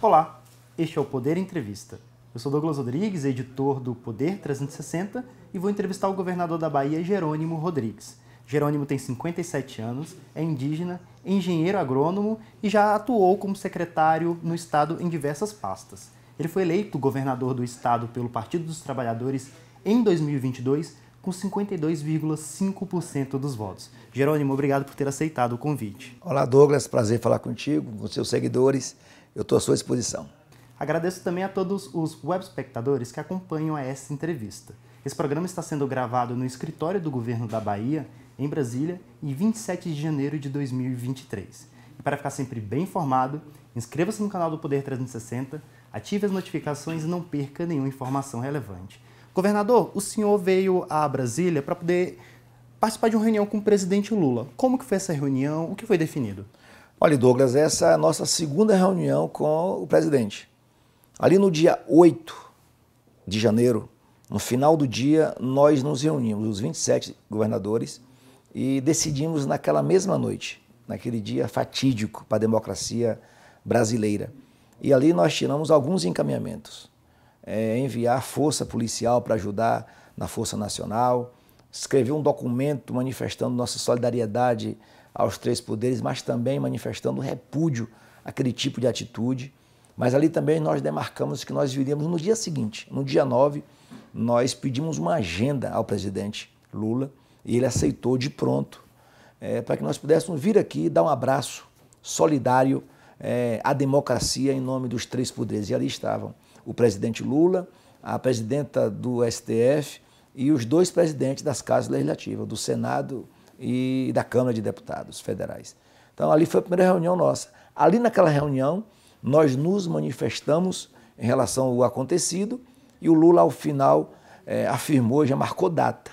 Olá, este é o Poder Entrevista. Eu sou Douglas Rodrigues, editor do Poder 360 e vou entrevistar o governador da Bahia, Jerônimo Rodrigues. Jerônimo tem 57 anos, é indígena, engenheiro agrônomo e já atuou como secretário no estado em diversas pastas. Ele foi eleito governador do estado pelo Partido dos Trabalhadores em 2022 com 52,5% dos votos. Jerônimo, obrigado por ter aceitado o convite. Olá, Douglas, prazer falar contigo, com seus seguidores. Eu estou à sua disposição. Agradeço também a todos os web espectadores que acompanham essa entrevista. Esse programa está sendo gravado no escritório do governo da Bahia, em Brasília, em 27 de janeiro de 2023. E para ficar sempre bem informado, inscreva-se no canal do Poder 360, ative as notificações e não perca nenhuma informação relevante. Governador, o senhor veio a Brasília para poder participar de uma reunião com o presidente Lula. Como que foi essa reunião? O que foi definido? Olha, Douglas, essa é a nossa segunda reunião com o presidente. Ali no dia 8 de janeiro, no final do dia, nós nos reunimos, os 27 governadores, e decidimos naquela mesma noite, naquele dia fatídico para a democracia brasileira. E ali nós tiramos alguns encaminhamentos é, enviar força policial para ajudar na Força Nacional, escrever um documento manifestando nossa solidariedade aos três poderes, mas também manifestando repúdio àquele tipo de atitude. Mas ali também nós demarcamos que nós viríamos no dia seguinte, no dia 9, nós pedimos uma agenda ao presidente Lula e ele aceitou de pronto é, para que nós pudéssemos vir aqui dar um abraço solidário é, à democracia em nome dos três poderes. E ali estavam o presidente Lula, a presidenta do STF e os dois presidentes das casas legislativas, do Senado e da Câmara de Deputados federais. Então, ali foi a primeira reunião nossa. Ali naquela reunião, nós nos manifestamos em relação ao acontecido e o Lula, ao final, é, afirmou, já marcou data.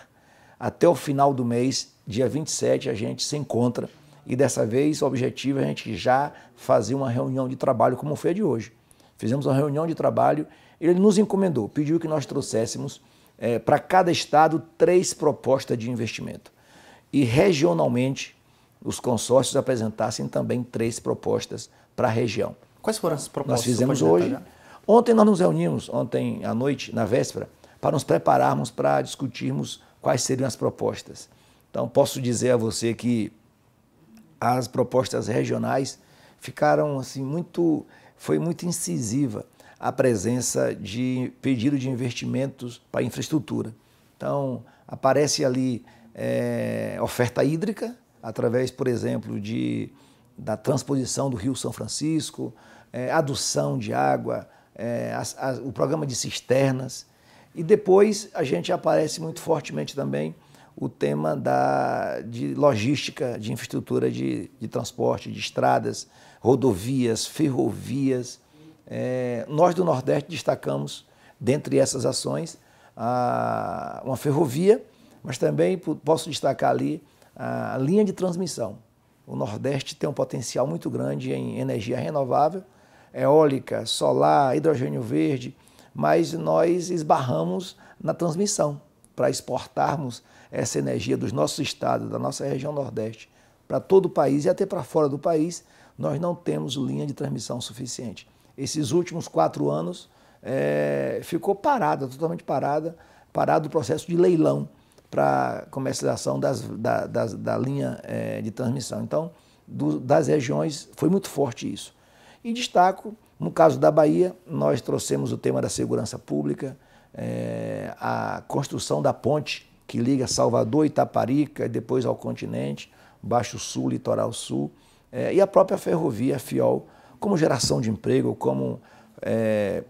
Até o final do mês, dia 27, a gente se encontra e dessa vez o objetivo é a gente já fazer uma reunião de trabalho como foi a de hoje. Fizemos uma reunião de trabalho, ele nos encomendou, pediu que nós trouxéssemos é, para cada estado três propostas de investimento. E regionalmente, os consórcios apresentassem também três propostas para a região. Quais foram as propostas? Nós fizemos hoje. Ontem nós nos reunimos, ontem à noite, na véspera, para nos prepararmos para discutirmos quais seriam as propostas. Então, posso dizer a você que as propostas regionais ficaram assim muito foi muito incisiva a presença de pedido de investimentos para infraestrutura. Então, aparece ali é, oferta hídrica, através, por exemplo, de, da transposição do Rio São Francisco, é, adução de água, é, o programa de cisternas. E depois a gente aparece muito fortemente também o tema da, de logística, de infraestrutura de, de transporte, de estradas, rodovias, ferrovias. É, nós do Nordeste destacamos, dentre essas ações, a, uma ferrovia, mas também posso destacar ali a, linha de transmissão. O Nordeste tem um potencial muito grande em energia renovável, eólica, solar, hidrogênio verde, mas nós esbarramos na transmissão para exportarmos essa energia dos nossos estados, da nossa região Nordeste, para todo o país e até para fora do país, nós não temos linha de transmissão suficiente. Esses últimos quatro anos é, ficou parada, totalmente parada, parado o processo de leilão para comercialização das, da, da linha é, de transmissão. Então, do, das regiões, foi muito forte isso. E destaco, no caso da Bahia, nós trouxemos o tema da segurança pública, é, a construção da ponte que liga Salvador, Itaparica e depois ao continente, Baixo Sul, Litoral Sul, é, e a própria ferrovia FIOL, como geração de emprego, como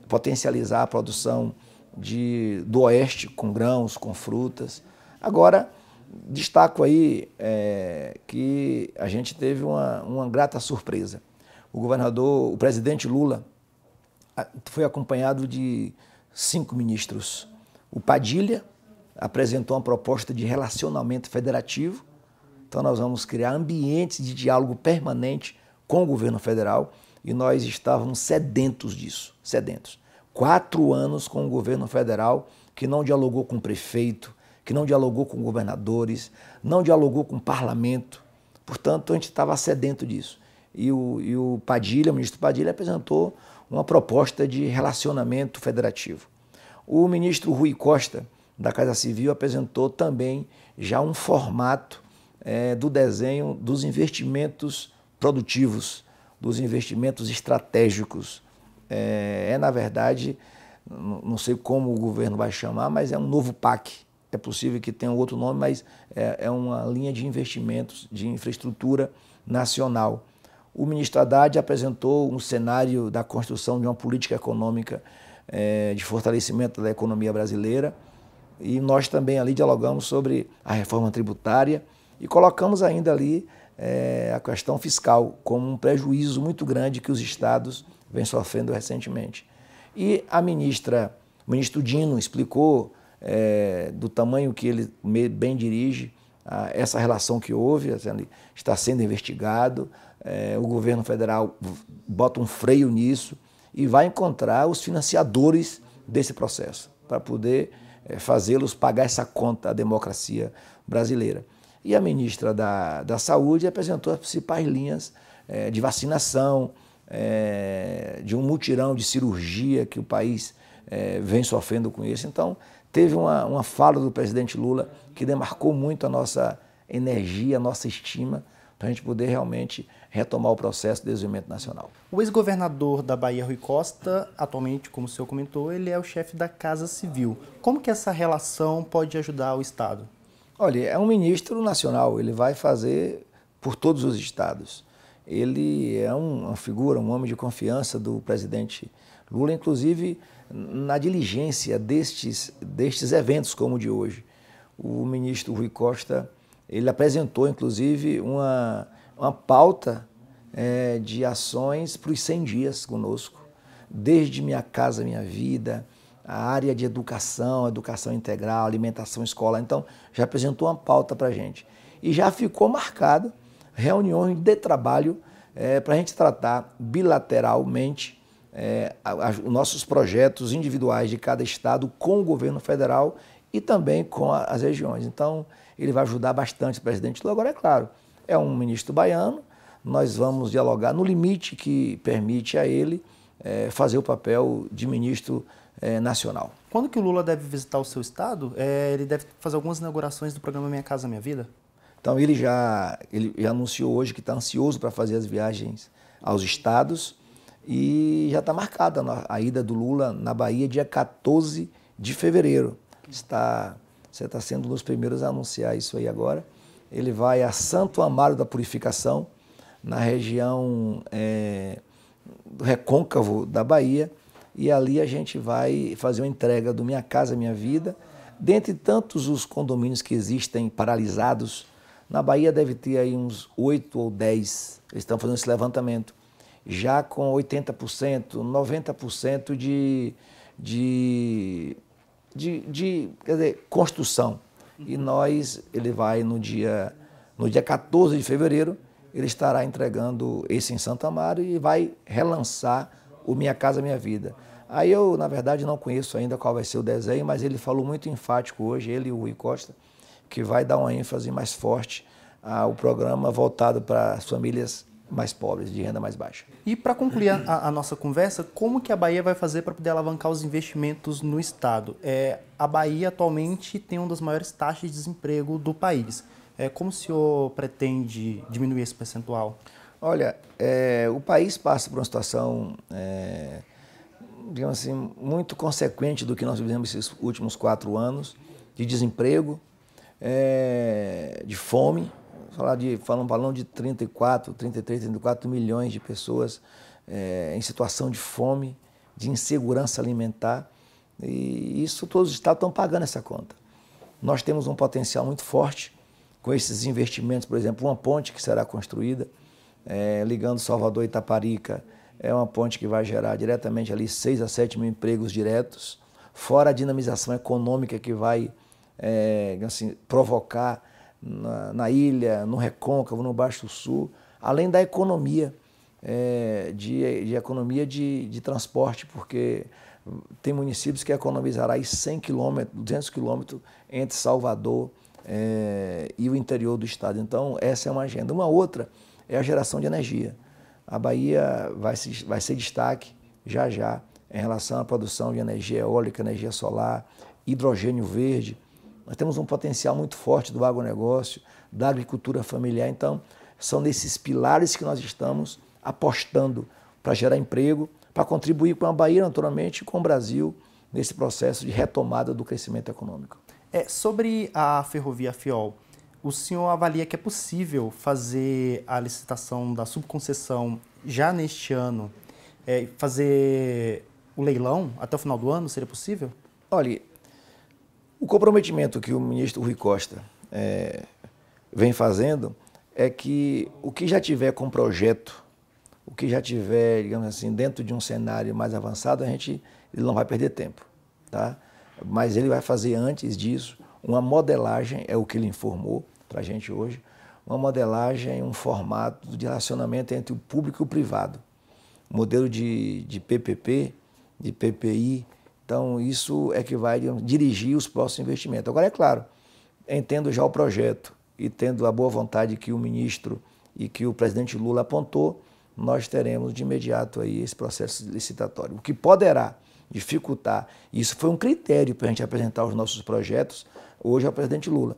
potencializar a produção de, do Oeste com grãos, com frutas. Agora, destaco aí é, que a gente teve uma, uma grata surpresa. O governador, o presidente Lula, foi acompanhado de cinco ministros. O Padilha apresentou uma proposta de relacionamento federativo. Então, nós vamos criar ambientes de diálogo permanente com o governo federal e nós estávamos sedentos disso sedentos. Quatro anos com o governo federal que não dialogou com o prefeito, que não dialogou com governadores, não dialogou com o parlamento. Portanto, a gente estava sedento disso. E o, e o Padilha, o ministro Padilha, apresentou uma proposta de relacionamento federativo. O ministro Rui Costa, da Casa Civil, apresentou também já um formato é, do desenho dos investimentos produtivos, dos investimentos estratégicos. É, é na verdade, não sei como o governo vai chamar, mas é um novo PAC. É possível que tenha outro nome, mas é, é uma linha de investimentos de infraestrutura nacional. O ministro Haddad apresentou um cenário da construção de uma política econômica é, de fortalecimento da economia brasileira e nós também ali dialogamos sobre a reforma tributária e colocamos ainda ali é, a questão fiscal como um prejuízo muito grande que os estados vêm sofrendo recentemente. E a ministra, o ministro Dino explicou é, do tamanho que ele bem dirige a, essa relação que houve, está sendo investigado, é, o governo federal bota um freio nisso e vai encontrar os financiadores desse processo para poder é, fazê-los pagar essa conta à democracia brasileira. E a ministra da, da Saúde apresentou as principais linhas é, de vacinação, é, de um mutirão de cirurgia que o país é, vem sofrendo com isso. Então, teve uma, uma fala do presidente Lula que demarcou muito a nossa energia, a nossa estima, para a gente poder realmente retomar o processo de desenvolvimento nacional. O ex-governador da Bahia, Rui Costa, atualmente, como o senhor comentou, ele é o chefe da Casa Civil. Como que essa relação pode ajudar o Estado? Olha, é um ministro nacional, ele vai fazer por todos os estados. Ele é uma figura, um homem de confiança do presidente Lula, inclusive na diligência destes, destes eventos como o de hoje. O ministro Rui Costa, ele apresentou, inclusive, uma, uma pauta é, de ações para os 100 dias conosco, desde Minha Casa Minha Vida, a área de educação, educação integral, alimentação escolar. Então, já apresentou uma pauta para a gente. E já ficou marcado reuniões de trabalho é, para a gente tratar bilateralmente é, os nossos projetos individuais de cada estado com o governo federal e também com a, as regiões. Então, ele vai ajudar bastante o presidente Lula. Agora, é claro, é um ministro baiano, nós vamos dialogar no limite que permite a ele é, fazer o papel de ministro é, nacional. Quando que o Lula deve visitar o seu estado? É, ele deve fazer algumas inaugurações do programa Minha Casa Minha Vida? Então ele já, ele já anunciou hoje que está ansioso para fazer as viagens aos estados e já está marcada a ida do Lula na Bahia dia 14 de fevereiro. Está, você está sendo um dos primeiros a anunciar isso aí agora. Ele vai a Santo Amaro da Purificação, na região é, recôncavo da Bahia, e ali a gente vai fazer uma entrega do Minha Casa Minha Vida. Dentre tantos os condomínios que existem paralisados, na Bahia deve ter aí uns oito ou dez, eles estão fazendo esse levantamento, já com 80%, 90% de, de, de, de dizer, construção. E nós, ele vai no dia, no dia 14 de fevereiro, ele estará entregando esse em Santa Amaro e vai relançar o Minha Casa Minha Vida. Aí eu, na verdade, não conheço ainda qual vai ser o desenho, mas ele falou muito enfático hoje, ele e o Rui Costa, que vai dar uma ênfase mais forte ao programa voltado para as famílias mais pobres, de renda mais baixa. E para concluir a, a, nossa conversa, como que a Bahia vai fazer para poder alavancar os investimentos no Estado? É, a Bahia atualmente tem uma das maiores taxas de desemprego do país. É, como o senhor pretende diminuir esse percentual? Olha, é, o país passa por uma situação, é, digamos assim, muito consequente do que nós vivemos esses últimos quatro anos, de desemprego, é, de fome, falar de, falam, falam de 34, 33, 34 milhões de pessoas é, em situação de fome, de insegurança alimentar, e isso todos os estados estão pagando essa conta. Nós temos um potencial muito forte com esses investimentos, por exemplo, uma ponte que será construída, é, ligando Salvador e Itaparica, é uma ponte que vai gerar diretamente ali 6 a 7 mil empregos diretos, fora a dinamização econômica que vai é, assim, provocar na, na, ilha, no Recôncavo, no Baixo Sul, além da economia, é, de, de, economia de, de transporte, porque tem municípios que economizará aí 100 quilômetros, 200 quilômetros entre Salvador é, e o interior do estado. Então, essa é uma agenda. Uma outra é a geração de energia. A Bahia vai, se, vai ser destaque já já em relação à produção de energia eólica, energia solar, hidrogênio verde. Nós temos um potencial muito forte do agronegócio, da agricultura familiar. Então, são nesses pilares que nós estamos apostando para gerar emprego, para contribuir com a Bahia, naturalmente, e com o Brasil nesse processo de retomada do crescimento econômico. É, sobre a ferrovia Fiol, o senhor avalia que é possível fazer a licitação da subconcessão já neste ano, é, fazer o leilão até o final do ano? Seria possível? Olha, o comprometimento que o ministro Rui Costa é, vem fazendo é que o que já tiver com projeto, o que já tiver, digamos assim, dentro de um cenário mais avançado, a gente ele não vai perder tempo, tá? Mas ele vai fazer antes disso uma modelagem, é o que ele informou para a gente hoje, uma modelagem, um formato de relacionamento entre o público e o privado. Modelo de, de PPP, de PPI. Então, isso é que vai dirigir os próximos investimentos. Agora, é claro, entendo já o projeto e tendo a boa vontade que o ministro e que o presidente Lula apontou, nós teremos de imediato aí esse processo licitatório. O que poderá dificultar, isso foi um critério para a gente apresentar os nossos projetos hoje ao presidente Lula,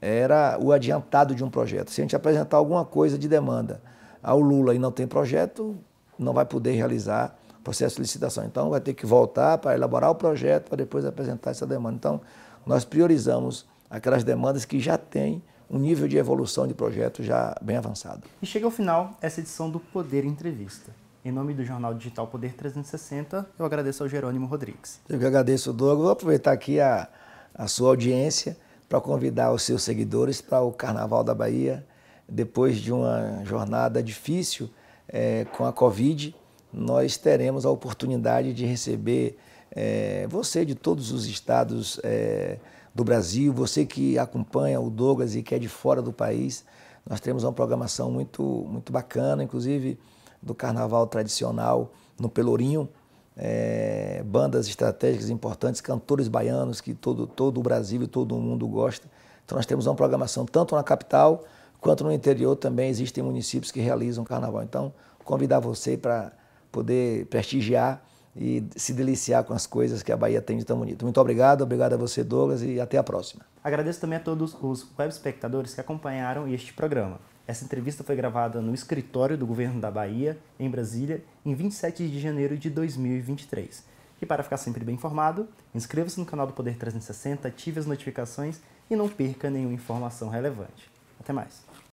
era o adiantado de um projeto. Se a gente apresentar alguma coisa de demanda ao Lula e não tem projeto, não vai poder realizar processo de licitação. Então, vai ter que voltar para elaborar o projeto para depois apresentar essa demanda. Então, nós priorizamos aquelas demandas que já têm um nível de evolução de projeto já bem avançado. E chega ao final essa edição do Poder Entrevista. Em nome do jornal digital Poder 360, eu agradeço ao Jerônimo Rodrigues. Eu que agradeço, Douglas. Vou aproveitar aqui a, a sua audiência para convidar os seus seguidores para o Carnaval da Bahia. Depois de uma jornada difícil é, com a Covid, nós teremos a oportunidade de receber é, você de todos os estados é, do Brasil, você que acompanha o Douglas e que é de fora do país. Nós temos uma programação muito, muito bacana, inclusive do carnaval tradicional no Pelourinho, é, bandas estratégicas importantes, cantores baianos que todo, todo o Brasil e todo o mundo gosta. Então nós temos uma programação tanto na capital quanto no interior também existem municípios que realizam carnaval. Então, convidar você para poder prestigiar e se deliciar com as coisas que a Bahia tem de tão bonito. Muito obrigado, obrigado a você, Douglas, e até a próxima. Agradeço também a todos os web espectadores que acompanharam este programa. Essa entrevista foi gravada no escritório do governo da Bahia, em Brasília, em 27 de janeiro de 2023. E para ficar sempre bem informado, inscreva-se no canal do Poder 360, ative as notificações e não perca nenhuma informação relevante. Até mais!